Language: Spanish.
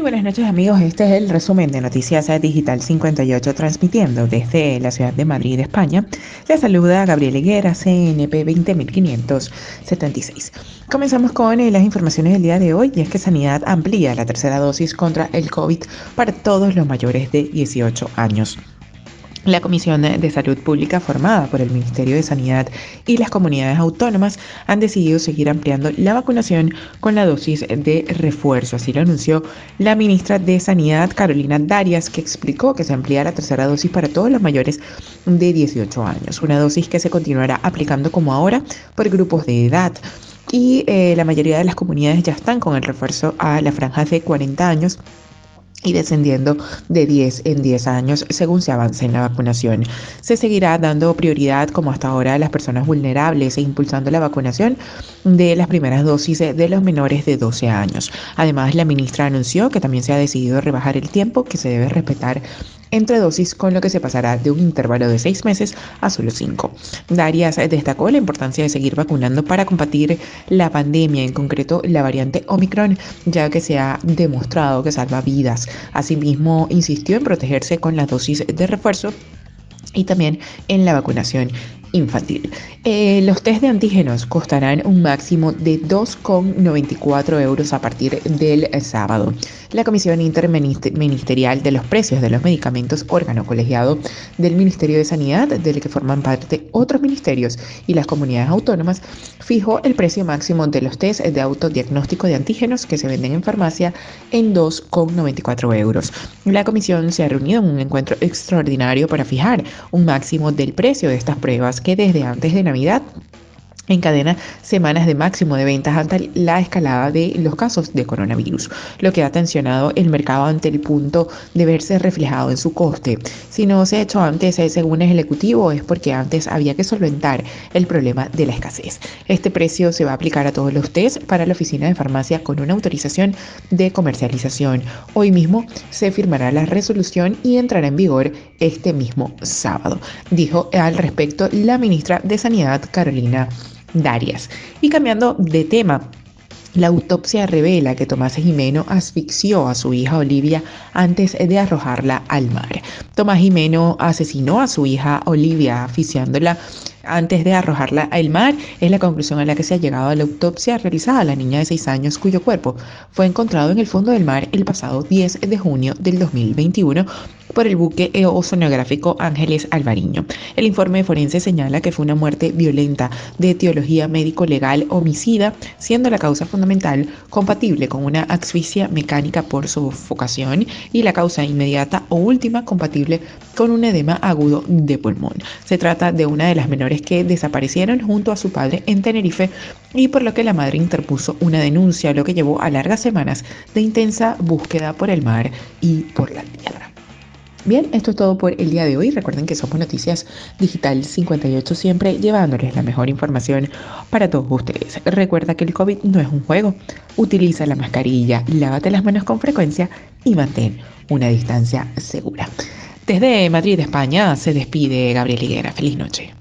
Buenas noches amigos, este es el resumen de Noticias Digital 58 transmitiendo desde la ciudad de Madrid, España. Les saluda Gabriel Higuera, CNP 20576. Comenzamos con eh, las informaciones del día de hoy y es que Sanidad amplía la tercera dosis contra el COVID para todos los mayores de 18 años. La Comisión de Salud Pública, formada por el Ministerio de Sanidad y las comunidades autónomas, han decidido seguir ampliando la vacunación con la dosis de refuerzo. Así lo anunció la ministra de Sanidad, Carolina Darias, que explicó que se amplía la tercera dosis para todos los mayores de 18 años. Una dosis que se continuará aplicando como ahora por grupos de edad y eh, la mayoría de las comunidades ya están con el refuerzo a la franja de 40 años y descendiendo de 10 en 10 años según se avance en la vacunación. Se seguirá dando prioridad como hasta ahora a las personas vulnerables e impulsando la vacunación de las primeras dosis de los menores de 12 años. Además, la ministra anunció que también se ha decidido rebajar el tiempo que se debe respetar entre dosis, con lo que se pasará de un intervalo de seis meses a solo cinco. Darias destacó la importancia de seguir vacunando para combatir la pandemia, en concreto la variante Omicron, ya que se ha demostrado que salva vidas. Asimismo, insistió en protegerse con la dosis de refuerzo y también en la vacunación infantil. Eh, los test de antígenos costarán un máximo de 2,94 euros a partir del sábado. La Comisión Interministerial de los Precios de los Medicamentos, órgano colegiado del Ministerio de Sanidad, del que forman parte otros ministerios y las comunidades autónomas, fijó el precio máximo de los test de autodiagnóstico de antígenos que se venden en farmacia en 2,94 euros. La comisión se ha reunido en un encuentro extraordinario para fijar un máximo del precio de estas pruebas que desde antes de Navidad encadena semanas de máximo de ventas ante la escalada de los casos de coronavirus, lo que ha tensionado el mercado ante el punto de verse reflejado en su coste. Si no se ha hecho antes, según el Ejecutivo, es porque antes había que solventar el problema de la escasez. Este precio se va a aplicar a todos los test para la oficina de farmacia con una autorización de comercialización. Hoy mismo se firmará la resolución y entrará en vigor este mismo sábado, dijo al respecto la ministra de Sanidad, Carolina Darias. Y cambiando de tema, la autopsia revela que Tomás Jimeno asfixió a su hija Olivia antes de arrojarla al mar. Tomás Jimeno asesinó a su hija Olivia asfixiándola antes de arrojarla al mar, es la conclusión a la que se ha llegado a la autopsia realizada a la niña de 6 años cuyo cuerpo fue encontrado en el fondo del mar el pasado 10 de junio del 2021 por el buque oceanográfico Ángeles Alvariño. El informe forense señala que fue una muerte violenta de etiología médico-legal homicida, siendo la causa fundamental compatible con una asfixia mecánica por sofocación y la causa inmediata o última compatible con un edema agudo de pulmón. Se trata de una de las que desaparecieron junto a su padre en Tenerife y por lo que la madre interpuso una denuncia, lo que llevó a largas semanas de intensa búsqueda por el mar y por la tierra. Bien, esto es todo por el día de hoy. Recuerden que somos Noticias Digital 58 siempre llevándoles la mejor información para todos ustedes. Recuerda que el COVID no es un juego. Utiliza la mascarilla, lávate las manos con frecuencia y mantén una distancia segura. Desde Madrid, España, se despide Gabriel Higuera. Feliz noche.